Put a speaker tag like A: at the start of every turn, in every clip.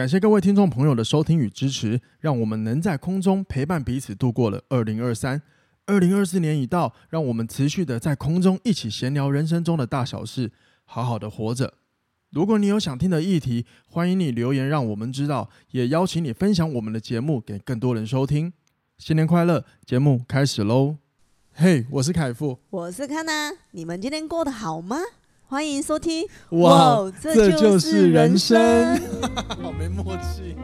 A: 感谢各位听众朋友的收听与支持，让我们能在空中陪伴彼此度过了二零二三。二零二四年已到，让我们持续的在空中一起闲聊人生中的大小事，好好的活着。如果你有想听的议题，欢迎你留言让我们知道，也邀请你分享我们的节目给更多人收听。新年快乐！节目开始喽！嘿，我是凯富，
B: 我是康娜，你们今天过得好吗？欢迎收听。
A: 哇，这就是人生，好没默契。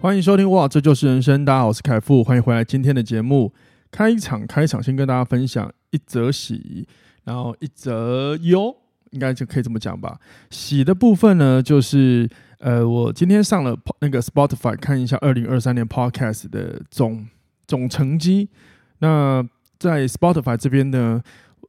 A: 欢迎收听哇，这就是人生。大家好，我是凯富，欢迎回来今天的节目。开场，开场，先跟大家分享一则喜，然后一则忧，应该就可以这么讲吧。喜的部分呢，就是呃，我今天上了那个 Spotify 看一下二零二三年 Podcast 的总总成绩。那在 Spotify 这边呢，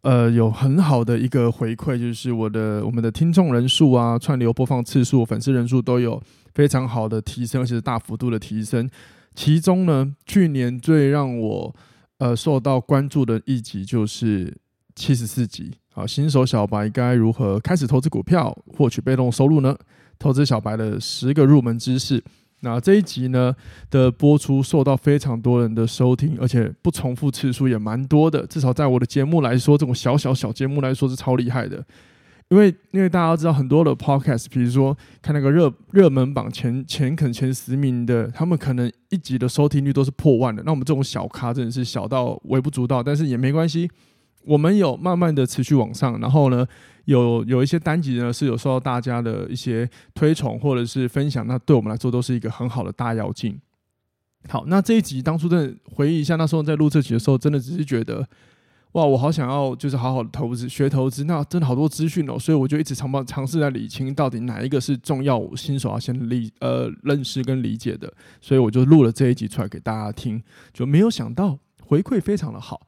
A: 呃，有很好的一个回馈，就是我的我们的听众人数啊，串流播放次数、粉丝人数都有。非常好的提升，而且是大幅度的提升。其中呢，去年最让我呃受到关注的一集就是七十四集。好，新手小白该如何开始投资股票，获取被动收入呢？投资小白的十个入门知识。那这一集呢的播出，受到非常多人的收听，而且不重复次数也蛮多的。至少在我的节目来说，这种小小小节目来说是超厉害的。因为因为大家知道很多的 podcast，比如说看那个热热门榜前前肯前十名的，他们可能一集的收听率都是破万的。那我们这种小咖真的是小到微不足道，但是也没关系，我们有慢慢的持续往上，然后呢，有有一些单集呢是有受到大家的一些推崇或者是分享，那对我们来说都是一个很好的大妖精。好，那这一集当初真的回忆一下，那时候在录这集的时候，真的只是觉得。哇，我好想要就是好好的投资学投资，那真的好多资讯哦，所以我就一直尝尝尝试在理清到底哪一个是重要，新手要先理呃认识跟理解的，所以我就录了这一集出来给大家听，就没有想到回馈非常的好，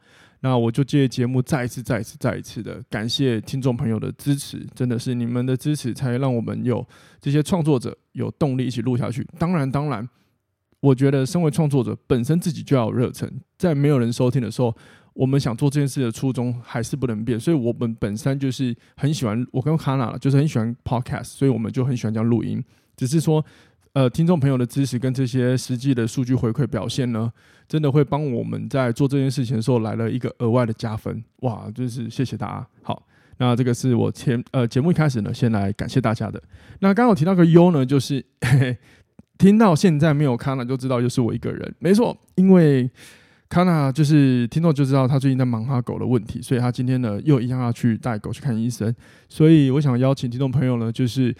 A: 那我就借节目再一次再一次再一次的感谢听众朋友的支持，真的是你们的支持才让我们有这些创作者有动力一起录下去。当然当然，我觉得身为创作者本身自己就要有热忱，在没有人收听的时候。我们想做这件事的初衷还是不能变，所以我们本身就是很喜欢，我跟卡娜就是很喜欢 podcast，所以我们就很喜欢这样录音。只是说，呃，听众朋友的支持跟这些实际的数据回馈表现呢，真的会帮我们在做这件事情的时候来了一个额外的加分。哇，就是谢谢大家。好，那这个是我前呃节目一开始呢，先来感谢大家的。那刚刚提到个优呢，就是嘿嘿听到现在没有卡娜就知道就是我一个人，没错，因为。康纳就是听众就知道他最近在忙他狗的问题，所以他今天呢又一样要去带狗去看医生。所以我想邀请听众朋友呢，就是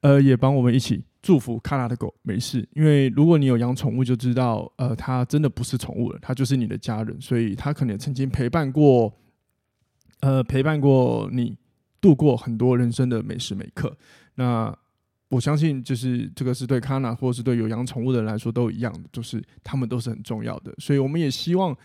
A: 呃也帮我们一起祝福卡拉的狗没事。因为如果你有养宠物，就知道呃它真的不是宠物了，它就是你的家人。所以它可能曾经陪伴过呃陪伴过你度过很多人生的每时每刻。那我相信，就是这个是对卡纳，或者是对有养宠物的人来说都一样的，就是他们都是很重要的。所以我们也希望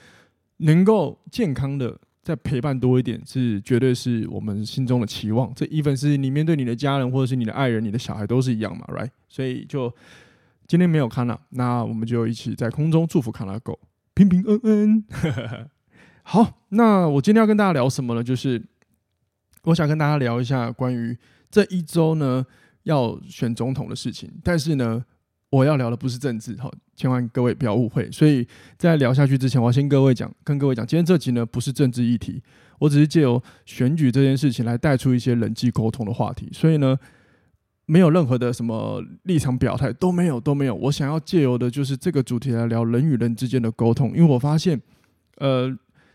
A: 能够健康的再陪伴多一点，是绝对是我们心中的期望。这 even 是你面对你的家人，或者是你的爱人、你的小孩都是一样嘛，right？所以就今天没有看了，那我们就一起在空中祝福卡拉狗平平安安。好，那我今天要跟大家聊什么呢？就是我想跟大家聊一下关于这一周呢。要选总统的事情，但是呢，我要聊的不是政治，好，千万各位不要误会。所以在聊下去之前，我要先各位讲，跟各位讲，今天这集呢不是政治议题，我只是借由选举这件事情来带出一些人际沟通的话题。所以呢，没有任何的什么立场表态，都没有，都没有。我想要借由的就是这个主题来聊人与人之间的沟通，因为我发现，呃，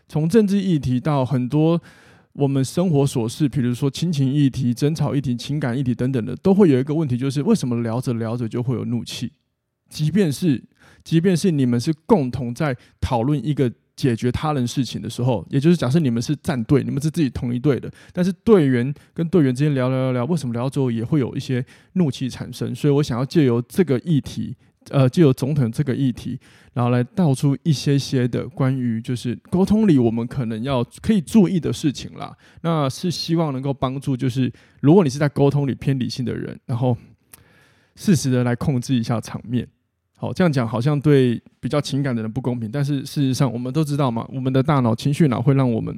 A: 从政治议题到很多。我们生活琐事，比如说亲情议题、争吵议题、情感议题等等的，都会有一个问题，就是为什么聊着聊着就会有怒气？即便是，即便是你们是共同在讨论一个解决他人事情的时候，也就是假设你们是战队，你们是自己同一队的，但是队员跟队员之间聊聊聊聊，为什么聊到最后也会有一些怒气产生？所以我想要借由这个议题。呃，就有总统这个议题，然后来道出一些些的关于就是沟通里我们可能要可以注意的事情啦。那是希望能够帮助，就是如果你是在沟通里偏理性的人，然后适时的来控制一下场面。好，这样讲好像对比较情感的人不公平，但是事实上我们都知道嘛，我们的大脑情绪脑会让我们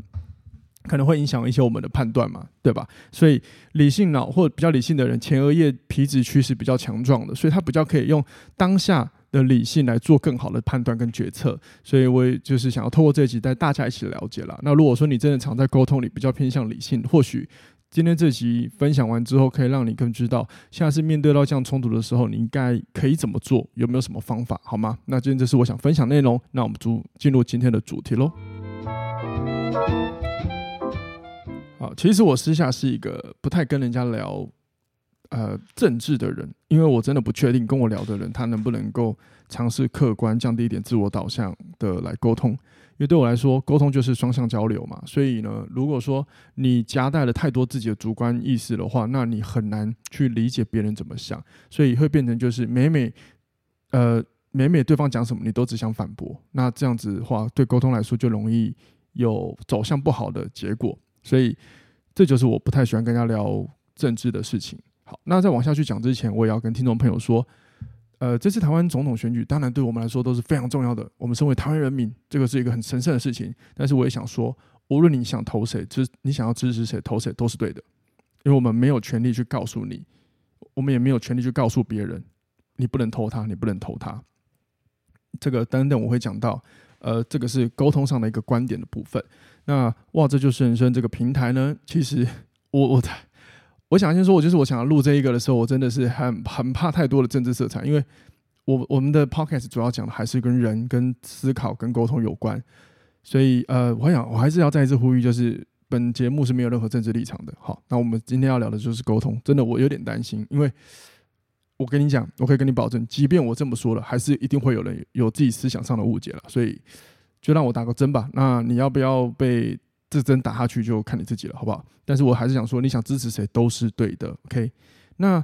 A: 可能会影响一些我们的判断嘛，对吧？所以理性脑或者比较理性的人，前额叶皮质区是比较强壮的，所以他比较可以用当下的理性来做更好的判断跟决策。所以我也就是想要透过这一集带大家一起了解啦。那如果说你真的常在沟通里比较偏向理性，或许今天这集分享完之后，可以让你更知道，下次面对到这样冲突的时候，你应该可以怎么做，有没有什么方法，好吗？那今天这是我想分享内容，那我们就进入今天的主题喽。好，其实我私下是一个不太跟人家聊，呃，政治的人，因为我真的不确定跟我聊的人他能不能够尝试客观、降低一点自我导向的来沟通。因为对我来说，沟通就是双向交流嘛。所以呢，如果说你夹带了太多自己的主观意识的话，那你很难去理解别人怎么想，所以会变成就是每每呃每每对方讲什么，你都只想反驳。那这样子的话，对沟通来说就容易有走向不好的结果。所以，这就是我不太喜欢跟人家聊政治的事情。好，那在往下去讲之前，我也要跟听众朋友说，呃，这次台湾总统选举，当然对我们来说都是非常重要的。我们身为台湾人民，这个是一个很神圣的事情。但是，我也想说，无论你想投谁，支你想要支持谁，投谁都是对的，因为我们没有权利去告诉你，我们也没有权利去告诉别人，你不能投他，你不能投他。这个等等，我会讲到。呃，这个是沟通上的一个观点的部分。那哇，这就是人生这个平台呢。其实我我在我想先说，我就是我想要录这一个的时候，我真的是很很怕太多的政治色彩，因为我我们的 podcast 主要讲的还是跟人、跟思考、跟沟通有关。所以呃，我想我还是要再一次呼吁，就是本节目是没有任何政治立场的。好，那我们今天要聊的就是沟通。真的，我有点担心，因为。我跟你讲，我可以跟你保证，即便我这么说了，还是一定会有人有自己思想上的误解了。所以，就让我打个针吧。那你要不要被这针打下去，就看你自己了，好不好？但是我还是想说，你想支持谁都是对的。OK，那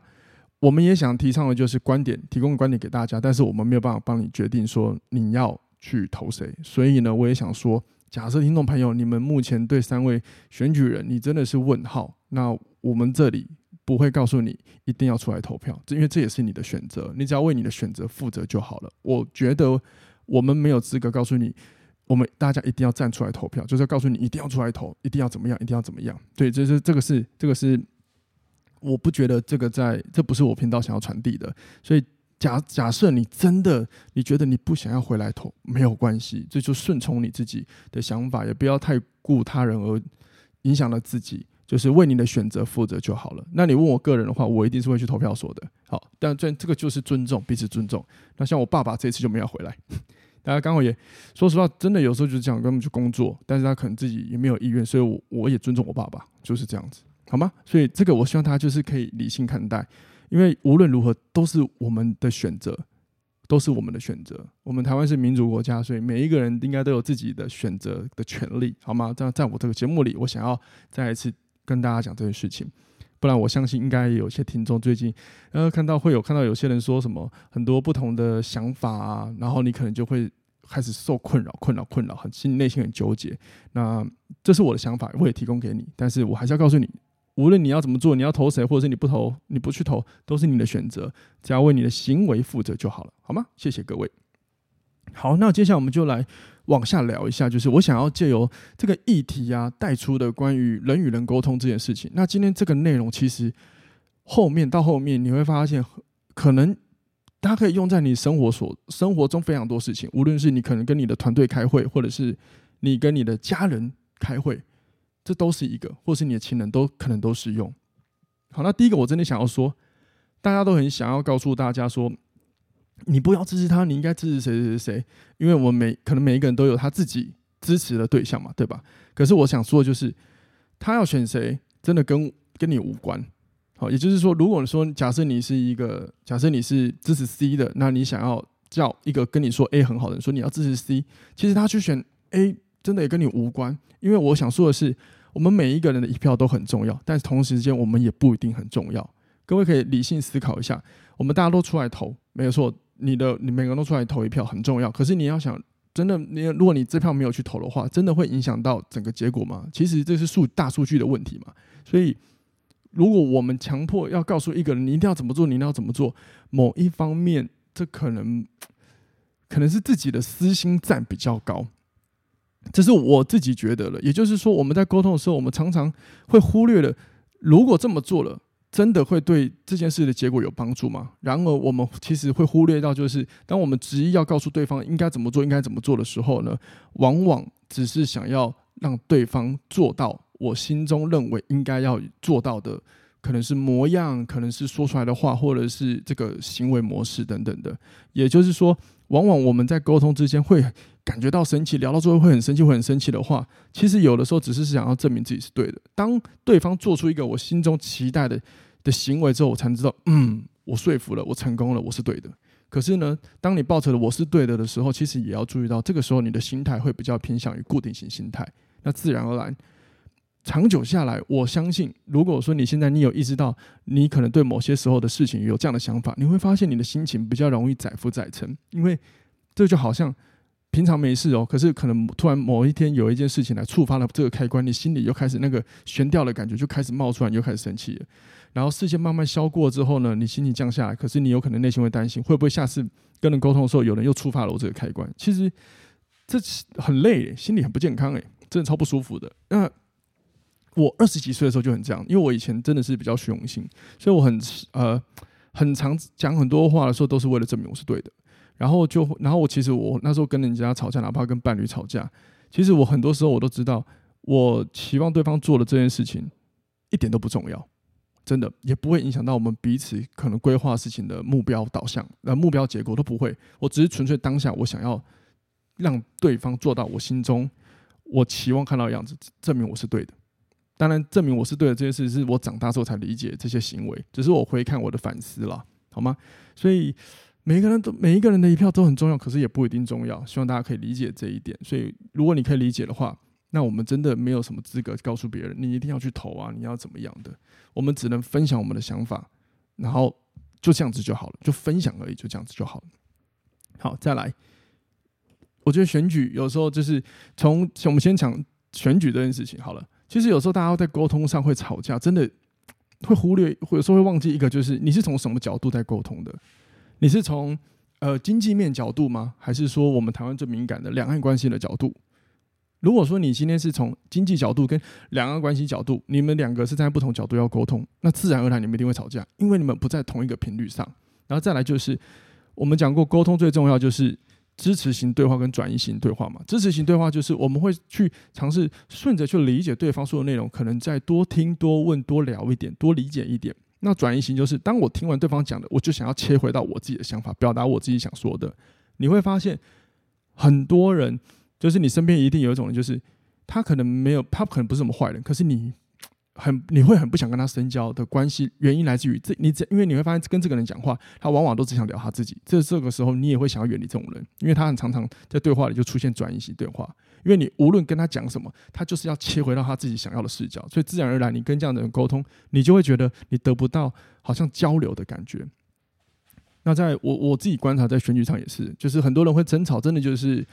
A: 我们也想提倡的就是观点，提供观点给大家，但是我们没有办法帮你决定说你要去投谁。所以呢，我也想说，假设听众朋友你们目前对三位选举人你真的是问号，那我们这里。不会告诉你一定要出来投票，因为这也是你的选择，你只要为你的选择负责就好了。我觉得我们没有资格告诉你，我们大家一定要站出来投票，就是要告诉你一定要出来投，一定要怎么样，一定要怎么样。对，这是这个是这个是，我不觉得这个在，这不是我频道想要传递的。所以假假设你真的你觉得你不想要回来投，没有关系，这就顺从你自己的想法，也不要太顾他人而影响了自己。就是为你的选择负责就好了。那你问我个人的话，我一定是会去投票所的。好，但这这个就是尊重，彼此尊重。那像我爸爸这次就没有回来，大家刚好也说实话，真的有时候就是这样跟他们去工作，但是他可能自己也没有意愿，所以我我也尊重我爸爸，就是这样子，好吗？所以这个我希望大家就是可以理性看待，因为无论如何都是我们的选择。都是我们的选择。我们台湾是民主国家，所以每一个人应该都有自己的选择的权利，好吗？这样，在我这个节目里，我想要再一次跟大家讲这件事情。不然，我相信应该有些听众最近，呃，看到会有看到有些人说什么很多不同的想法啊，然后你可能就会开始受困扰、困扰、困扰，很心内心很纠结。那这是我的想法，我也提供给你，但是我还是要告诉你。无论你要怎么做，你要投谁，或者是你不投，你不去投，都是你的选择，只要为你的行为负责就好了，好吗？谢谢各位。好，那接下来我们就来往下聊一下，就是我想要借由这个议题啊带出的关于人与人沟通这件事情。那今天这个内容其实后面到后面你会发现，可能它可以用在你生活所生活中非常多事情，无论是你可能跟你的团队开会，或者是你跟你的家人开会。这都是一个，或是你的亲人都可能都适用。好，那第一个我真的想要说，大家都很想要告诉大家说，你不要支持他，你应该支持谁谁谁谁，因为我们每可能每一个人都有他自己支持的对象嘛，对吧？可是我想说的就是，他要选谁，真的跟跟你无关。好，也就是说，如果说假设你是一个，假设你是支持 C 的，那你想要叫一个跟你说 A 很好的人说你要支持 C，其实他去选 A 真的也跟你无关，因为我想说的是。我们每一个人的一票都很重要，但是同时间我们也不一定很重要。各位可以理性思考一下，我们大家都出来投，没有错，你的你每个人都出来投一票很重要。可是你要想，真的你如果你这票没有去投的话，真的会影响到整个结果吗？其实这是数大数据的问题嘛。所以如果我们强迫要告诉一个人你一定要怎么做，你一定要怎么做，某一方面这可能可能是自己的私心占比较高。这是我自己觉得了。也就是说，我们在沟通的时候，我们常常会忽略了，如果这么做了，真的会对这件事的结果有帮助吗？然而，我们其实会忽略到，就是当我们执意要告诉对方应该怎么做、应该怎么做的时候呢，往往只是想要让对方做到我心中认为应该要做到的。可能是模样，可能是说出来的话，或者是这个行为模式等等的。也就是说，往往我们在沟通之间会感觉到生气，聊到最后会很生气，会很生气的话，其实有的时候只是想要证明自己是对的。当对方做出一个我心中期待的的行为之后，我才知道，嗯，我说服了，我成功了，我是对的。可是呢，当你抱着的我是对的的时候，其实也要注意到，这个时候你的心态会比较偏向于固定型心态，那自然而然。长久下来，我相信，如果说你现在你有意识到，你可能对某些时候的事情有这样的想法，你会发现你的心情比较容易载浮载沉，因为这就好像平常没事哦，可是可能突然某一天有一件事情来触发了这个开关，你心里又开始那个悬吊的感觉就开始冒出来，你又开始生气了。然后事件慢慢消过之后呢，你心情降下来，可是你有可能内心会担心，会不会下次跟人沟通的时候，有人又触发了我这个开关？其实这很累，心里很不健康诶，真的超不舒服的。那。我二十几岁的时候就很这样，因为我以前真的是比较虚荣心，所以我很呃很常讲很多话的时候都是为了证明我是对的。然后就然后我其实我那时候跟人家吵架，哪怕跟伴侣吵架，其实我很多时候我都知道，我期望对方做的这件事情一点都不重要，真的也不会影响到我们彼此可能规划事情的目标导向，那目标结果都不会。我只是纯粹当下我想要让对方做到我心中我期望看到的样子，证明我是对的。当然，证明我是对的这件事，是我长大之后才理解这些行为，只是我回看我的反思了，好吗？所以每一个人都每一个人的一票都很重要，可是也不一定重要。希望大家可以理解这一点。所以，如果你可以理解的话，那我们真的没有什么资格告诉别人你一定要去投啊，你要怎么样的？我们只能分享我们的想法，然后就这样子就好了，就分享而已，就这样子就好了。好，再来，我觉得选举有时候就是从我们先讲选举这件事情好了。其实有时候大家在沟通上会吵架，真的会忽略，或者说会忘记一个，就是你是从什么角度在沟通的？你是从呃经济面角度吗？还是说我们台湾最敏感的两岸关系的角度？如果说你今天是从经济角度跟两岸关系角度，你们两个是站在不同角度要沟通，那自然而然你们一定会吵架，因为你们不在同一个频率上。然后再来就是我们讲过，沟通最重要就是。支持型对话跟转移型对话嘛，支持型对话就是我们会去尝试顺着去理解对方说的内容，可能再多听、多问、多聊一点，多理解一点。那转移型就是当我听完对方讲的，我就想要切回到我自己的想法，表达我自己想说的。你会发现，很多人就是你身边一定有一种人，就是他可能没有，他可能不是什么坏人，可是你。很你会很不想跟他深交的关系，原因来自于这你这，因为你会发现跟这个人讲话，他往往都只想聊他自己。这这个时候你也会想要远离这种人，因为他很常常在对话里就出现转移型对话。因为你无论跟他讲什么，他就是要切回到他自己想要的视角，所以自然而然你跟这样的人沟通，你就会觉得你得不到好像交流的感觉。那在我我自己观察，在选举上也是，就是很多人会争吵，真的就是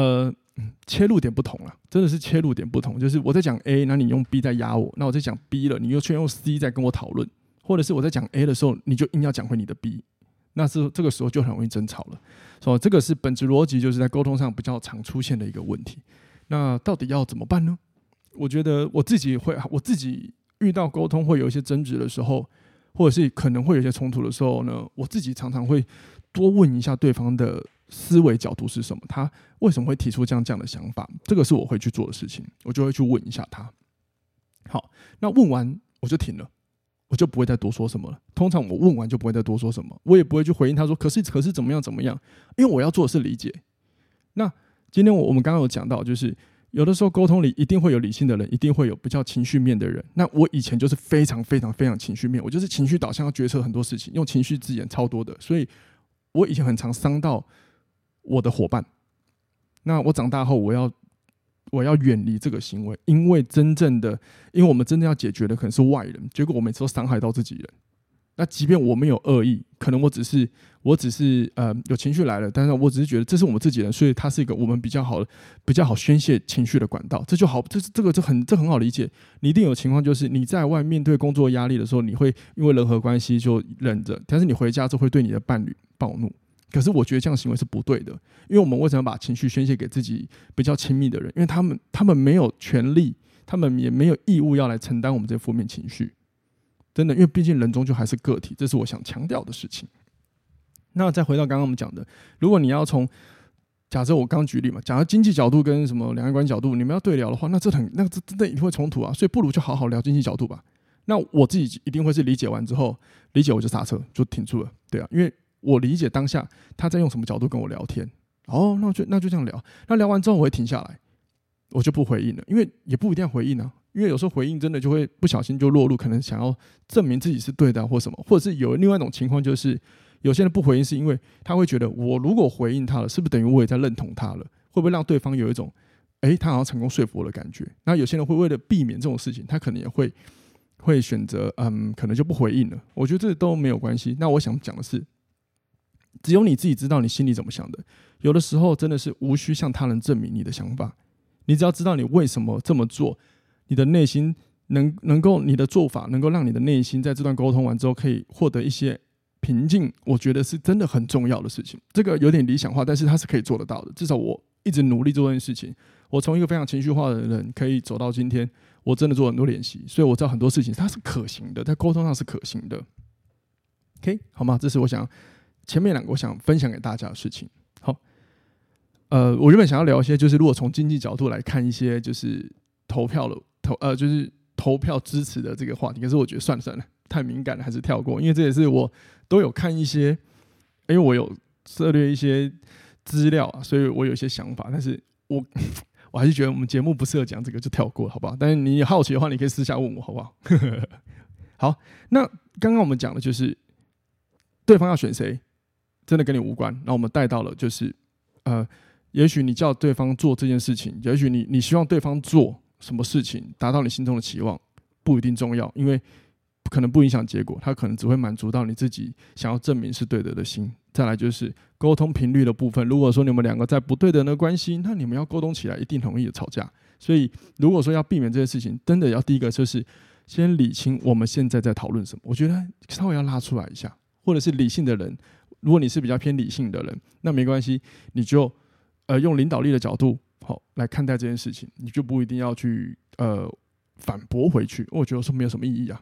A: 呃。切入点不同了，真的是切入点不同。就是我在讲 A，那你用 B 在压我；那我在讲 B 了，你又却用 C 在跟我讨论，或者是我在讲 A 的时候，你就硬要讲回你的 B，那是这个时候就很容易争吵了。所以这个是本质逻辑，就是在沟通上比较常出现的一个问题。那到底要怎么办呢？我觉得我自己会，我自己遇到沟通会有一些争执的时候，或者是可能会有一些冲突的时候呢，我自己常常会多问一下对方的。思维角度是什么？他为什么会提出这样这样的想法？这个是我会去做的事情，我就会去问一下他。好，那问完我就停了，我就不会再多说什么了。通常我问完就不会再多说什么，我也不会去回应他说，可是可是怎么样怎么样？因为我要做的是理解。那今天我我们刚刚有讲到，就是有的时候沟通里一定会有理性的人，一定会有比较情绪面的人。那我以前就是非常非常非常情绪面，我就是情绪导向，要决策很多事情，用情绪字眼超多的，所以我以前很常伤到。我的伙伴，那我长大后，我要我要远离这个行为，因为真正的，因为我们真正要解决的可能是外人，结果我每次都伤害到自己人。那即便我没有恶意，可能我只是我只是呃有情绪来了，但是我只是觉得这是我们自己人，所以它是一个我们比较好的、比较好宣泄情绪的管道，这就好，这这个就很这很好理解。你一定有情况，就是你在外面对工作压力的时候，你会因为人和关系就忍着，但是你回家之后会对你的伴侣暴怒。可是我觉得这样行为是不对的，因为我们为什么把情绪宣泄给自己比较亲密的人？因为他们他们没有权利，他们也没有义务要来承担我们这负面情绪。真的，因为毕竟人终究还是个体，这是我想强调的事情。那再回到刚刚我们讲的，如果你要从假设我刚举例嘛，假如经济角度跟什么两岸关系角度，你们要对聊的话，那这很那这真的一定会冲突啊，所以不如就好好聊经济角度吧。那我自己一定会是理解完之后，理解我就刹车，就停住了，对啊，因为我理解当下他在用什么角度跟我聊天，哦，那就那就这样聊，那聊完之后我会停下来，我就不回应了，因为也不一定要回应啊，因为有时候回应真的就会不小心就落入可能想要证明自己是对的或什么，或者是有另外一种情况就是有些人不回应是因为他会觉得我如果回应他了，是不是等于我也在认同他了？会不会让对方有一种诶，他好像成功说服我的感觉？那有些人会为了避免这种事情，他可能也会。会选择嗯，可能就不回应了。我觉得这都没有关系。那我想讲的是，只有你自己知道你心里怎么想的。有的时候真的是无需向他人证明你的想法，你只要知道你为什么这么做，你的内心能能够你的做法能够让你的内心在这段沟通完之后可以获得一些平静。我觉得是真的很重要的事情。这个有点理想化，但是它是可以做得到的。至少我一直努力做这件事情。我从一个非常情绪化的人可以走到今天。我真的做很多练习，所以我知道很多事情它是可行的，在沟通上是可行的。OK，好吗？这是我想前面两个我想分享给大家的事情。好，呃，我原本想要聊一些，就是如果从经济角度来看一些，就是投票的投呃，就是投票支持的这个话题。可是我觉得算了算了，太敏感了，还是跳过。因为这也是我都有看一些，因为我有涉猎一些资料啊，所以我有一些想法，但是我。我还是觉得我们节目不适合讲这个，就跳过，好不好？但是你好奇的话，你可以私下问我，好不好？好，那刚刚我们讲的就是对方要选谁，真的跟你无关。那我们带到了就是，呃，也许你叫对方做这件事情，也许你你希望对方做什么事情，达到你心中的期望，不一定重要，因为可能不影响结果，他可能只会满足到你自己想要证明是对的的心。再来就是沟通频率的部分。如果说你们两个在不对等的关系，那你们要沟通起来一定容易吵架。所以如果说要避免这些事情，真的要第一个就是先理清我们现在在讨论什么。我觉得稍微要拉出来一下，或者是理性的人，如果你是比较偏理性的人，那没关系，你就呃用领导力的角度好来看待这件事情，你就不一定要去呃反驳回去。我觉得说没有什么意义啊。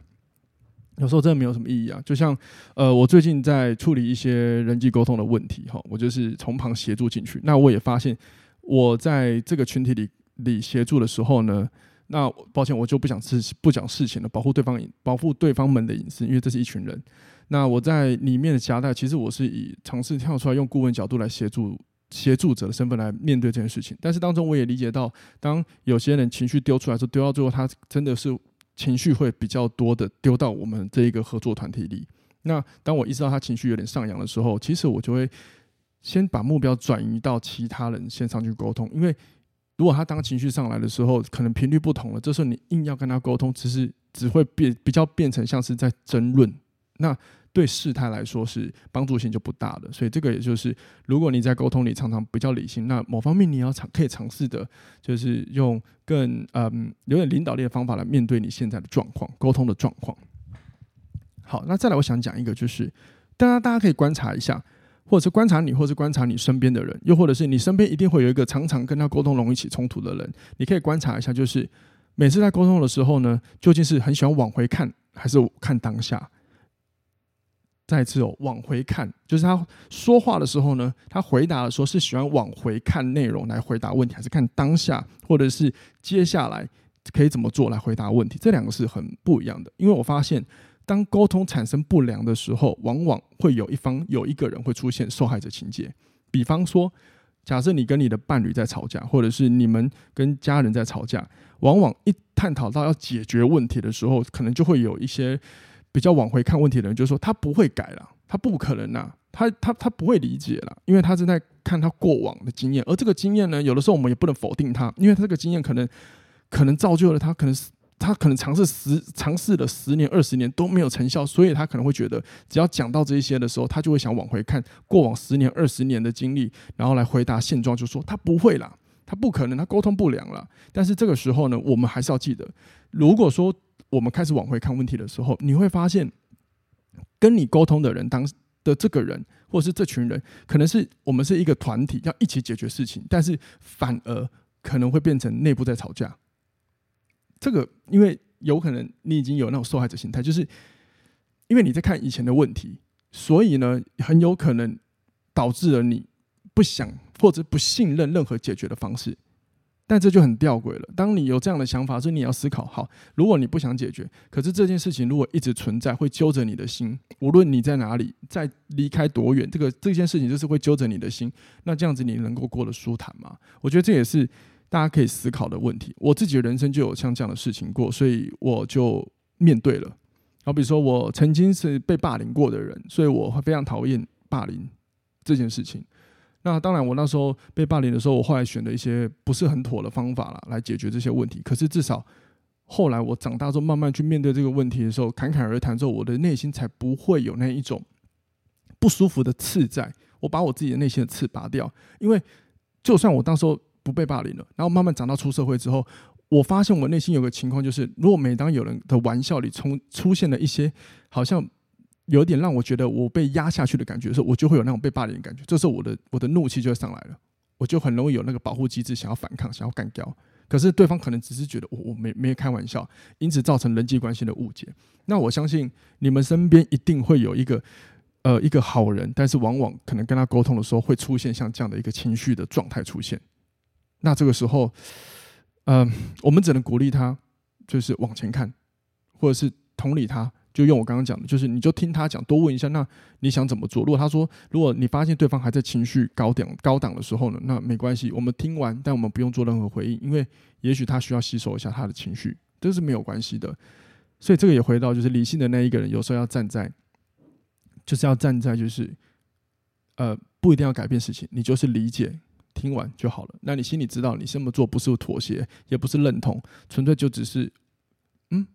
A: 有时候真的没有什么意义啊，就像呃，我最近在处理一些人际沟通的问题哈，我就是从旁协助进去。那我也发现，我在这个群体里里协助的时候呢，那抱歉，我就不讲事不讲事情了，保护对方保护对方们的隐私，因为这是一群人。那我在里面的夹带，其实我是以尝试跳出来，用顾问角度来协助协助者的身份来面对这件事情。但是当中我也理解到，当有些人情绪丢出来之后丢到最后，他真的是。情绪会比较多的丢到我们这一个合作团体里。那当我意识到他情绪有点上扬的时候，其实我就会先把目标转移到其他人线上去沟通。因为如果他当情绪上来的时候，可能频率不同了，这时候你硬要跟他沟通，其实只会变比较变成像是在争论。那对事态来说是帮助性就不大了，所以这个也就是，如果你在沟通里常常比较理性，那某方面你要尝可以尝试的，就是用更嗯有点领导力的方法来面对你现在的状况，沟通的状况。好，那再来我想讲一个，就是大家大家可以观察一下，或者是观察你，或是观察你身边的人，又或者是你身边一定会有一个常常跟他沟通容易起冲突的人，你可以观察一下，就是每次在沟通的时候呢，究竟是很喜欢往回看，还是看当下？再次哦，往回看，就是他说话的时候呢，他回答的时候是喜欢往回看内容来回答问题，还是看当下，或者是接下来可以怎么做来回答问题？这两个是很不一样的。因为我发现，当沟通产生不良的时候，往往会有一方有一个人会出现受害者情节。比方说，假设你跟你的伴侣在吵架，或者是你们跟家人在吵架，往往一探讨到要解决问题的时候，可能就会有一些。比较往回看问题的人，就是说他不会改了，他不可能呐，他他他不会理解了，因为他正在看他过往的经验，而这个经验呢，有的时候我们也不能否定他，因为他这个经验可能可能造就了他，可能是他可能尝试十尝试了十年二十年都没有成效，所以他可能会觉得，只要讲到这一些的时候，他就会想往回看过往十年二十年的经历，然后来回答现状，就说他不会了，他不可能，他沟通不良了。但是这个时候呢，我们还是要记得，如果说。我们开始往回看问题的时候，你会发现，跟你沟通的人当的这个人，或是这群人，可能是我们是一个团体，要一起解决事情，但是反而可能会变成内部在吵架。这个因为有可能你已经有那种受害者心态，就是因为你在看以前的问题，所以呢，很有可能导致了你不想或者不信任任何解决的方式。但这就很吊诡了。当你有这样的想法，所以你要思考：好，如果你不想解决，可是这件事情如果一直存在，会揪着你的心。无论你在哪里，在离开多远，这个这件事情就是会揪着你的心。那这样子你能够过得舒坦吗？我觉得这也是大家可以思考的问题。我自己的人生就有像这样的事情过，所以我就面对了。好比说我曾经是被霸凌过的人，所以我会非常讨厌霸凌这件事情。那当然，我那时候被霸凌的时候，我后来选了一些不是很妥的方法了，来解决这些问题。可是至少后来我长大之后，慢慢去面对这个问题的时候，侃侃而谈之后，我的内心才不会有那一种不舒服的刺在。我把我自己的内心的刺拔掉，因为就算我当时候不被霸凌了，然后慢慢长到出社会之后，我发现我内心有个情况，就是如果每当有人的玩笑里从出现了一些好像。有点让我觉得我被压下去的感觉的时候，我就会有那种被霸凌的感觉。这时候我的我的怒气就上来了，我就很容易有那个保护机制，想要反抗，想要干掉。可是对方可能只是觉得我我没没开玩笑，因此造成人际关系的误解。那我相信你们身边一定会有一个呃一个好人，但是往往可能跟他沟通的时候会出现像这样的一个情绪的状态出现。那这个时候，嗯、我们只能鼓励他，就是往前看，或者是同理他。就用我刚刚讲的，就是你就听他讲，多问一下，那你想怎么做？如果他说，如果你发现对方还在情绪高点高档的时候呢，那没关系，我们听完，但我们不用做任何回应，因为也许他需要吸收一下他的情绪，这是没有关系的。所以这个也回到，就是理性的那一个人，有时候要站在，就是要站在，就是呃，不一定要改变事情，你就是理解，听完就好了。那你心里知道，你这么做不是妥协，也不是认同，纯粹就只是，嗯，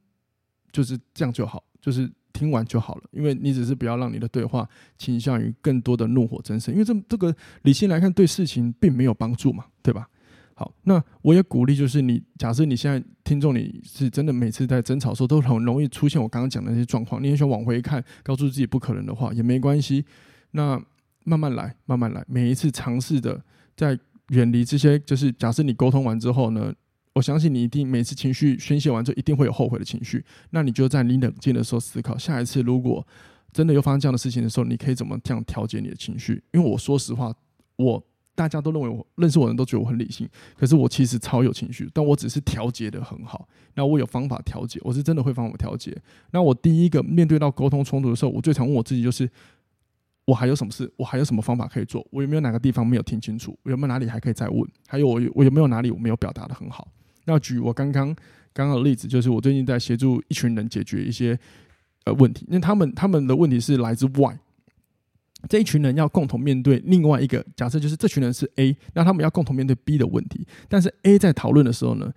A: 就是这样就好。就是听完就好了，因为你只是不要让你的对话倾向于更多的怒火中烧，因为这这个理性来看对事情并没有帮助嘛，对吧？好，那我也鼓励，就是你假设你现在听众你是真的每次在争吵的时候都很容易出现我刚刚讲的那些状况，你也想往回看，告诉自己不可能的话也没关系，那慢慢来，慢慢来，每一次尝试的在远离这些，就是假设你沟通完之后呢。我相信你一定每次情绪宣泄完之后，一定会有后悔的情绪。那你就在你冷静的时候思考，下一次如果真的又发生这样的事情的时候，你可以怎么这样调节你的情绪？因为我说实话，我大家都认为我认识我的人都觉得我很理性，可是我其实超有情绪，但我只是调节的很好。那我有方法调节，我是真的会方法调节。那我第一个面对到沟通冲突的时候，我最常问我自己就是。我还有什么事？我还有什么方法可以做？我有没有哪个地方没有听清楚？我有没有哪里还可以再问？还有我有我有没有哪里我没有表达的很好？那举我刚刚刚刚的例子，就是我最近在协助一群人解决一些呃问题，那他们他们的问题是来自外，这一群人要共同面对另外一个假设，就是这群人是 A，那他们要共同面对 B 的问题，但是 A 在讨论的时候呢，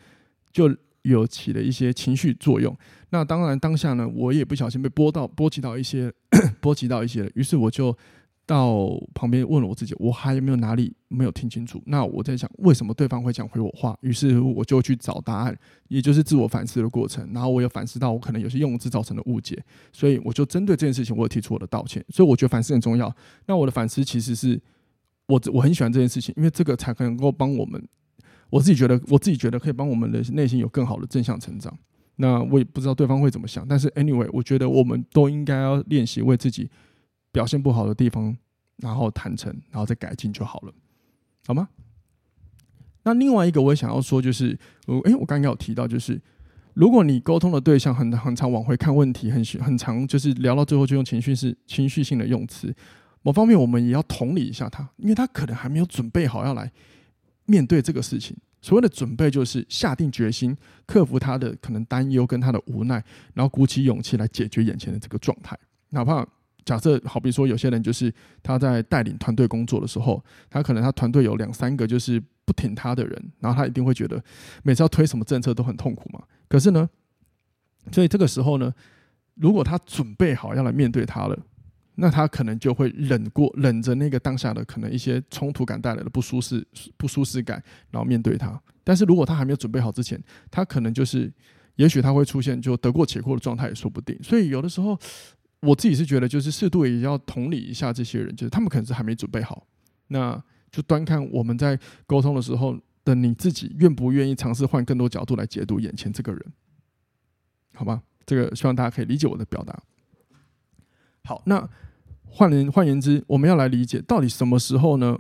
A: 就有起了一些情绪作用。那当然，当下呢，我也不小心被波到波及到一些，波及到一些，于是我就到旁边问了我自己，我还有没有哪里没有听清楚？那我在想，为什么对方会讲回我话？于是我就去找答案，也就是自我反思的过程。然后我有反思到我可能有些用词造成的误解，所以我就针对这件事情，我有提出我的道歉。所以我觉得反思很重要。那我的反思其实是我我很喜欢这件事情，因为这个才能够帮我们，我自己觉得我自己觉得可以帮我们的内心有更好的正向成长。那我也不知道对方会怎么想，但是 anyway，我觉得我们都应该要练习为自己表现不好的地方，然后坦诚，然后再改进就好了，好吗？那另外一个我也想要说，就是我，诶、我刚刚有提到，就是如果你沟通的对象很很常往回看问题，很很常就是聊到最后就用情绪是情绪性的用词，某方面我们也要同理一下他，因为他可能还没有准备好要来面对这个事情。所谓的准备，就是下定决心克服他的可能担忧跟他的无奈，然后鼓起勇气来解决眼前的这个状态。哪怕假设，好比说有些人就是他在带领团队工作的时候，他可能他团队有两三个就是不挺他的人，然后他一定会觉得每次要推什么政策都很痛苦嘛。可是呢，所以这个时候呢，如果他准备好要来面对他了。那他可能就会忍过，忍着那个当下的可能一些冲突感带来的不舒适、不舒适感，然后面对他。但是如果他还没有准备好之前，他可能就是，也许他会出现就得过且过的状态也说不定。所以有的时候，我自己是觉得，就是适度也要同理一下这些人，就是他们可能是还没准备好，那就端看我们在沟通的时候的你自己愿不愿意尝试换更多角度来解读眼前这个人，好吧？这个希望大家可以理解我的表达。好，那换言换言之，我们要来理解到底什么时候呢？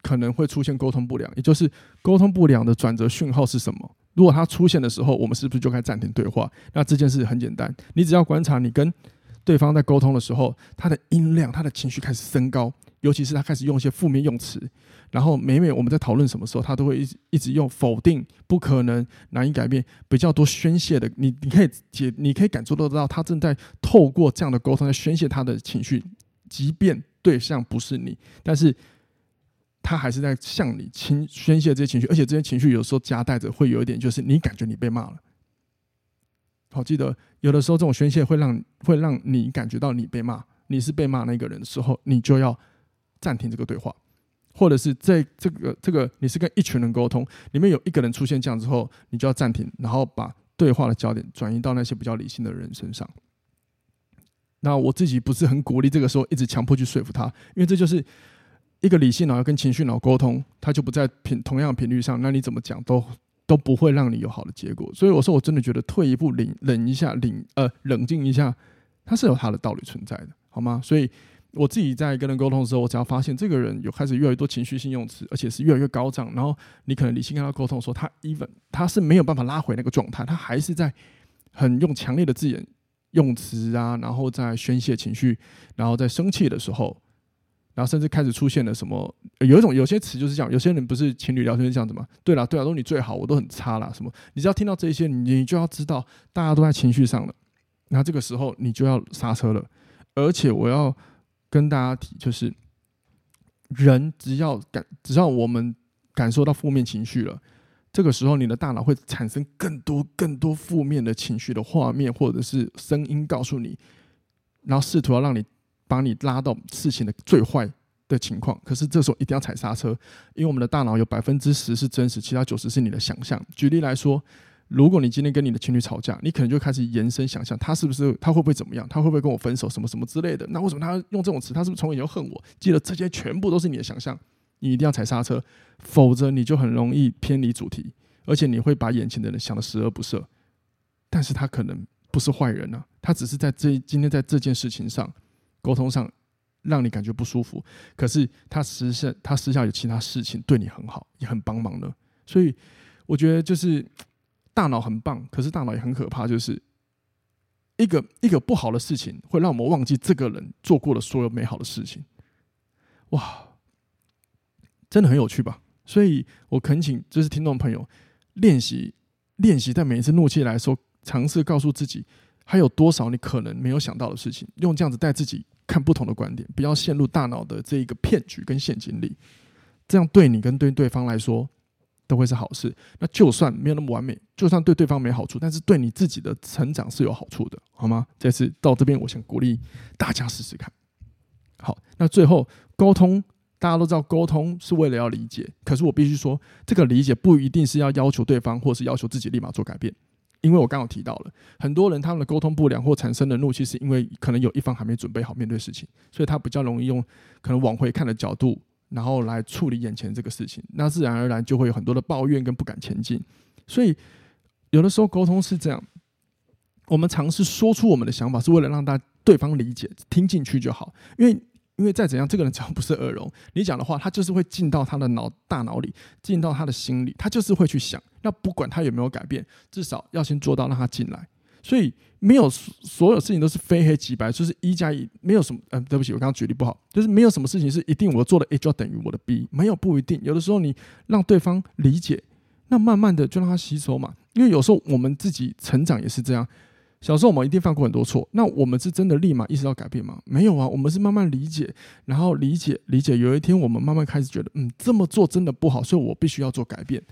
A: 可能会出现沟通不良，也就是沟通不良的转折讯号是什么？如果它出现的时候，我们是不是就该暂停对话？那这件事很简单，你只要观察你跟对方在沟通的时候，他的音量、他的情绪开始升高，尤其是他开始用一些负面用词，然后每每我们在讨论什么时候，他都会一直一直用否定、不可能、难以改变比较多宣泄的。你你可以解，你可以感受得到，他正在透过这样的沟通在宣泄他的情绪，即便对象不是你，但是。他还是在向你倾宣泄这些情绪，而且这些情绪有时候夹带着会有一点，就是你感觉你被骂了。好，记得有的时候这种宣泄会让会让你感觉到你被骂，你是被骂那个人的时候，你就要暂停这个对话，或者是这这个这个你是跟一群人沟通，里面有一个人出现这样之后，你就要暂停，然后把对话的焦点转移到那些比较理性的人身上。那我自己不是很鼓励这个时候一直强迫去说服他，因为这就是。一个理性脑要跟情绪脑沟通，它就不在频同样频率上，那你怎么讲都都不会让你有好的结果。所以我说，我真的觉得退一步，冷冷一下，冷呃冷静一下，它是有它的道理存在的，好吗？所以我自己在跟人沟通的时候，我只要发现这个人有开始越来越多情绪性用词，而且是越来越高涨，然后你可能理性跟他沟通说，他 even 他是没有办法拉回那个状态，他还是在很用强烈的字眼用词啊，然后在宣泄情绪，然后在生气的时候。然后甚至开始出现了什么？有一种有些词就是这样，有些人不是情侣聊天是这样子吗？对了，对了，都你最好，我都很差啦。什么？你只要听到这些，你就要知道大家都在情绪上了。那这个时候你就要刹车了。而且我要跟大家提，就是人只要感，只要我们感受到负面情绪了，这个时候你的大脑会产生更多更多负面的情绪的画面或者是声音告诉你，然后试图要让你。把你拉到事情的最坏的情况，可是这时候一定要踩刹车，因为我们的大脑有百分之十是真实，其他九十是你的想象。举例来说，如果你今天跟你的情侣吵架，你可能就开始延伸想象，他是不是他会不会怎么样，他会不会跟我分手，什么什么之类的。那为什么他用这种词？他是不是从以前恨我？记得这些全部都是你的想象，你一定要踩刹车，否则你就很容易偏离主题，而且你会把眼前的人想得十恶不赦。但是他可能不是坏人呢、啊，他只是在这今天在这件事情上。沟通上让你感觉不舒服，可是他实现他私下有其他事情对你很好，也很帮忙的。所以我觉得就是大脑很棒，可是大脑也很可怕，就是一个一个不好的事情会让我们忘记这个人做过的所有美好的事情。哇，真的很有趣吧？所以我恳请就是听众朋友练习练习，在每一次怒气来的时候，尝试告诉自己。还有多少你可能没有想到的事情？用这样子带自己看不同的观点，不要陷入大脑的这一个骗局跟陷阱里。这样对你跟对对方来说都会是好事。那就算没有那么完美，就算对对方没好处，但是对你自己的成长是有好处的，好吗？这次到这边，我想鼓励大家试试看。好，那最后沟通，大家都知道沟通是为了要理解，可是我必须说，这个理解不一定是要要求对方，或是要求自己立马做改变。因为我刚刚提到了，很多人他们的沟通不良或产生的怒气，是因为可能有一方还没准备好面对事情，所以他比较容易用可能往回看的角度，然后来处理眼前这个事情，那自然而然就会有很多的抱怨跟不敢前进。所以有的时候沟通是这样，我们尝试说出我们的想法，是为了让大家对方理解、听进去就好，因为。因为再怎样，这个人只要不是耳聋，你讲的话，他就是会进到他的脑大脑里，进到他的心里，他就是会去想。那不管他有没有改变，至少要先做到让他进来。所以没有所有事情都是非黑即白，就是一加一，没有什么。嗯，对不起，我刚刚举例不好，就是没有什么事情是一定我做的 A 就等于我的 B，没有不一定。有的时候你让对方理解，那慢慢的就让他吸收嘛。因为有时候我们自己成长也是这样。小时候我们一定犯过很多错，那我们是真的立马意识到改变吗？没有啊，我们是慢慢理解，然后理解理解，有一天我们慢慢开始觉得，嗯，这么做真的不好，所以我必须要做改变。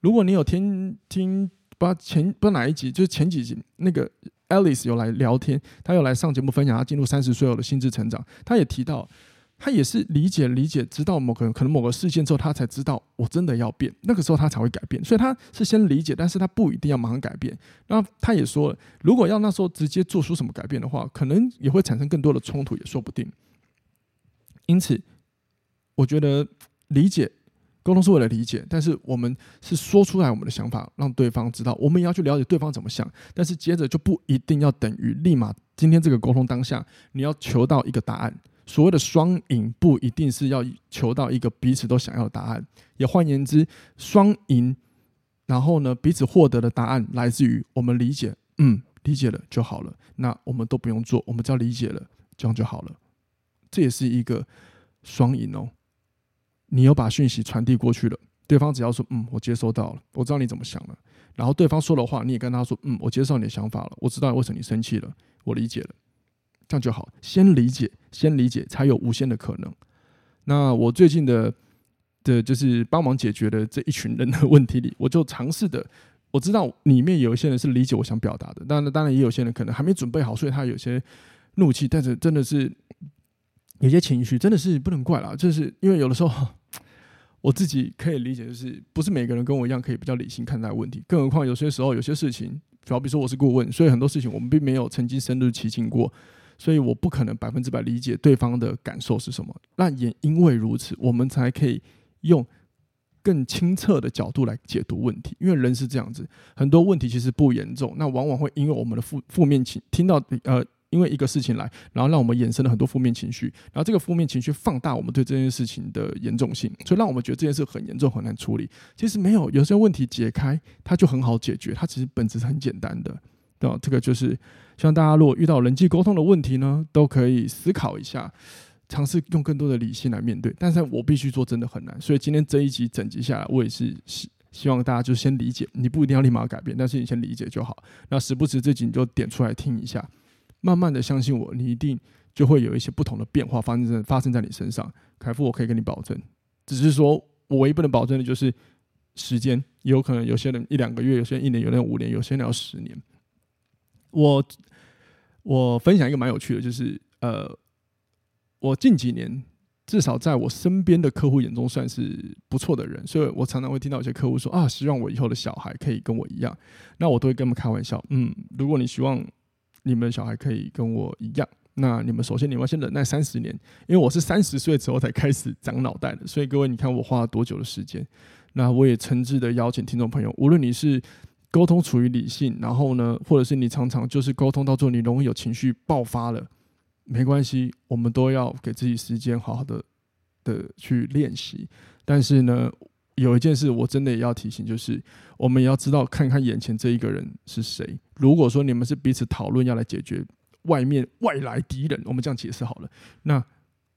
A: 如果你有听听，不知道前不知道哪一集，就是前几集那个 Alice 有来聊天，她有来上节目分享她进入三十岁后的心智成长，她也提到，他也是理解理解，直到某个可能某个事件之后，他才知道我真的要变，那个时候他才会改变。所以他是先理解，但是他不一定要马上改变。那他也说了，如果要那时候直接做出什么改变的话，可能也会产生更多的冲突，也说不定。因此，我觉得理解。沟通是为了理解，但是我们是说出来我们的想法，让对方知道。我们也要去了解对方怎么想，但是接着就不一定要等于立马今天这个沟通当下，你要求到一个答案。所谓的双赢，不一定是要求到一个彼此都想要的答案。也换言之，双赢，然后呢，彼此获得的答案来自于我们理解，嗯，理解了就好了。那我们都不用做，我们只要理解了，这样就好了。这也是一个双赢哦。你有把讯息传递过去了，对方只要说“嗯，我接收到了，我知道你怎么想了”，然后对方说的话，你也跟他说“嗯，我接受你的想法了，我知道为什么你生气了，我理解了”，这样就好。先理解，先理解，才有无限的可能。那我最近的的，就是帮忙解决的这一群人的问题里，我就尝试的，我知道里面有一些人是理解我想表达的，当然，当然也有些人可能还没准备好，所以他有些怒气，但是真的是有些情绪，真的是不能怪啦，就是因为有的时候。我自己可以理解，就是不是每个人跟我一样可以比较理性看待问题，更何况有些时候有些事情，好比说我是顾问，所以很多事情我们并没有曾经深入其境过，所以我不可能百分之百理解对方的感受是什么。那也因为如此，我们才可以用更清澈的角度来解读问题。因为人是这样子，很多问题其实不严重，那往往会因为我们的负负面情听到呃。因为一个事情来，然后让我们衍生了很多负面情绪，然后这个负面情绪放大我们对这件事情的严重性，所以让我们觉得这件事很严重很难处理。其实没有，有些问题解开它就很好解决，它其实本质是很简单的，对吧？这个就是希望大家如果遇到人际沟通的问题呢，都可以思考一下，尝试用更多的理性来面对。但是我必须说，真的很难。所以今天这一集整集下来，我也是希希望大家就先理解，你不一定要立马改变，但是你先理解就好。那时不时这集你就点出来听一下。慢慢的相信我，你一定就会有一些不同的变化发生在发生在你身上。凯富，我可以跟你保证，只是说我唯一不能保证的就是时间，有可能有些人一两个月，有些人一年，有些人五年，有些人要十年。我我分享一个蛮有趣的，就是呃，我近几年至少在我身边的客户眼中算是不错的人，所以我常常会听到有些客户说啊，希望我以后的小孩可以跟我一样。那我都会跟他们开玩笑，嗯，如果你希望。你们的小孩可以跟我一样，那你们首先你们要先忍耐三十年，因为我是三十岁之后才开始长脑袋的，所以各位你看我花了多久的时间？那我也诚挚的邀请听众朋友，无论你是沟通处于理性，然后呢，或者是你常常就是沟通到最后你容易有情绪爆发了，没关系，我们都要给自己时间，好好的的去练习。但是呢，有一件事我真的也要提醒，就是我们也要知道看看眼前这一个人是谁。如果说你们是彼此讨论要来解决外面外来敌人，我们这样解释好了，那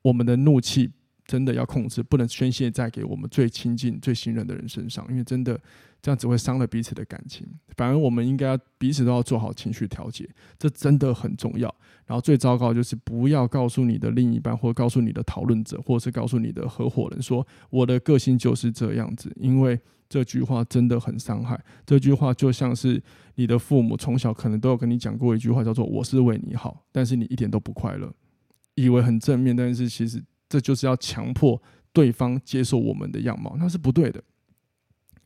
A: 我们的怒气真的要控制，不能宣泄在给我们最亲近、最信任的人身上，因为真的。这样只会伤了彼此的感情。反而我们应该彼此都要做好情绪调节，这真的很重要。然后最糟糕就是不要告诉你的另一半，或告诉你的讨论者，或者是告诉你的合伙人说我的个性就是这样子，因为这句话真的很伤害。这句话就像是你的父母从小可能都有跟你讲过一句话，叫做“我是为你好”，但是你一点都不快乐，以为很正面，但是其实这就是要强迫对方接受我们的样貌，那是不对的。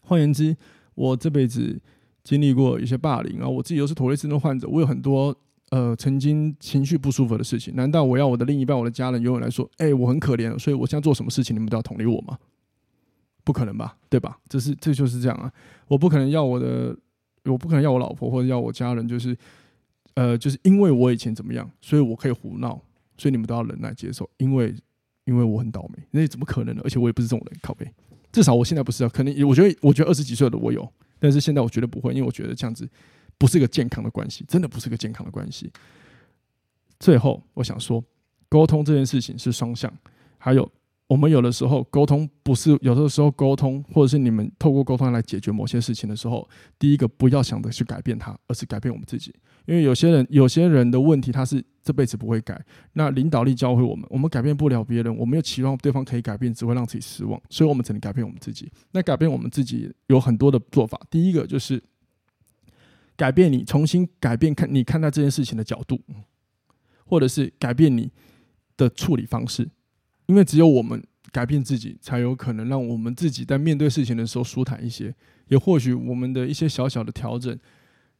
A: 换言之，我这辈子经历过一些霸凌啊，我自己又是妥瑞氏症患者，我有很多呃曾经情绪不舒服的事情。难道我要我的另一半、我的家人永远来说，哎、我很可怜，所以我现在做什么事情你们都要同理我吗？不可能吧，对吧？这是这就是这样啊，我不可能要我的，我不可能要我老婆或者要我家人，就是呃，就是因为我以前怎么样，所以我可以胡闹，所以你们都要忍耐接受，因为因为我很倒霉，那怎么可能呢？而且我也不是这种人，靠背。至少我现在不是啊，可能我觉得，我觉得二十几岁的我有，但是现在我绝对不会，因为我觉得这样子不是一个健康的关系，真的不是一个健康的关系。最后，我想说，沟通这件事情是双向，还有。我们有的时候沟通不是有的时候沟通，或者是你们透过沟通来解决某些事情的时候，第一个不要想着去改变他，而是改变我们自己。因为有些人有些人的问题他是这辈子不会改。那领导力教会我们，我们改变不了别人，我们又期望对方可以改变，只会让自己失望。所以我们只能改变我们自己。那改变我们自己有很多的做法。第一个就是改变你，重新改变看你看待这件事情的角度，或者是改变你的处理方式。因为只有我们改变自己，才有可能让我们自己在面对事情的时候舒坦一些。也或许我们的一些小小的调整，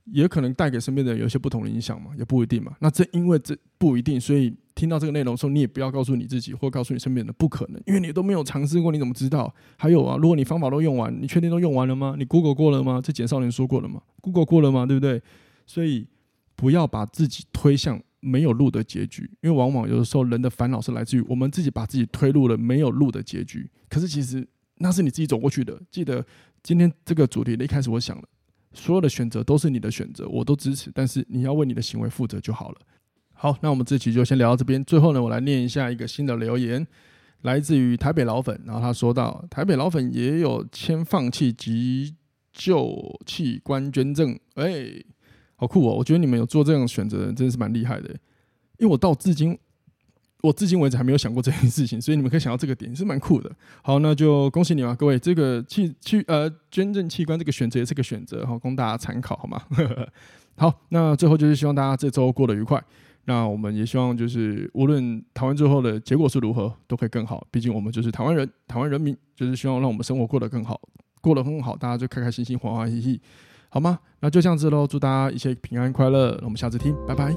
A: 也可能带给身边的人有些不同的影响嘛，也不一定嘛。那正因为这不一定，所以听到这个内容的时候，你也不要告诉你自己，或告诉你身边的不可能，因为你都没有尝试过，你怎么知道？还有啊，如果你方法都用完，你确定都用完了吗？你 Google 过了吗？这简少年说过了吗？Google 过了吗？对不对？所以不要把自己推向没有路的结局，因为往往有的时候人的烦恼是来自于我们自己把自己推入了没有路的结局。可是其实那是你自己走过去的。记得今天这个主题的一开始我想了。所有的选择都是你的选择，我都支持，但是你要为你的行为负责就好了。好，那我们这期就先聊到这边。最后呢，我来念一下一个新的留言，来自于台北老粉。然后他说到，台北老粉也有签放弃急救器官捐赠，哎，好酷哦！我觉得你们有做这样选择真的是蛮厉害的，因为我到至今。我至今为止还没有想过这件事情，所以你们可以想到这个点是蛮酷的。好，那就恭喜你啊，各位，这个器器呃捐赠器官这个选择也是个选择，好供大家参考，好吗？好，那最后就是希望大家这周过得愉快。那我们也希望就是无论台湾最后的结果是如何，都可以更好。毕竟我们就是台湾人，台湾人民就是希望让我们生活过得更好，过得很好，大家就开开心心、欢欢喜喜，好吗？那就这样子喽。祝大家一切平安快乐。那我们下次听，拜拜。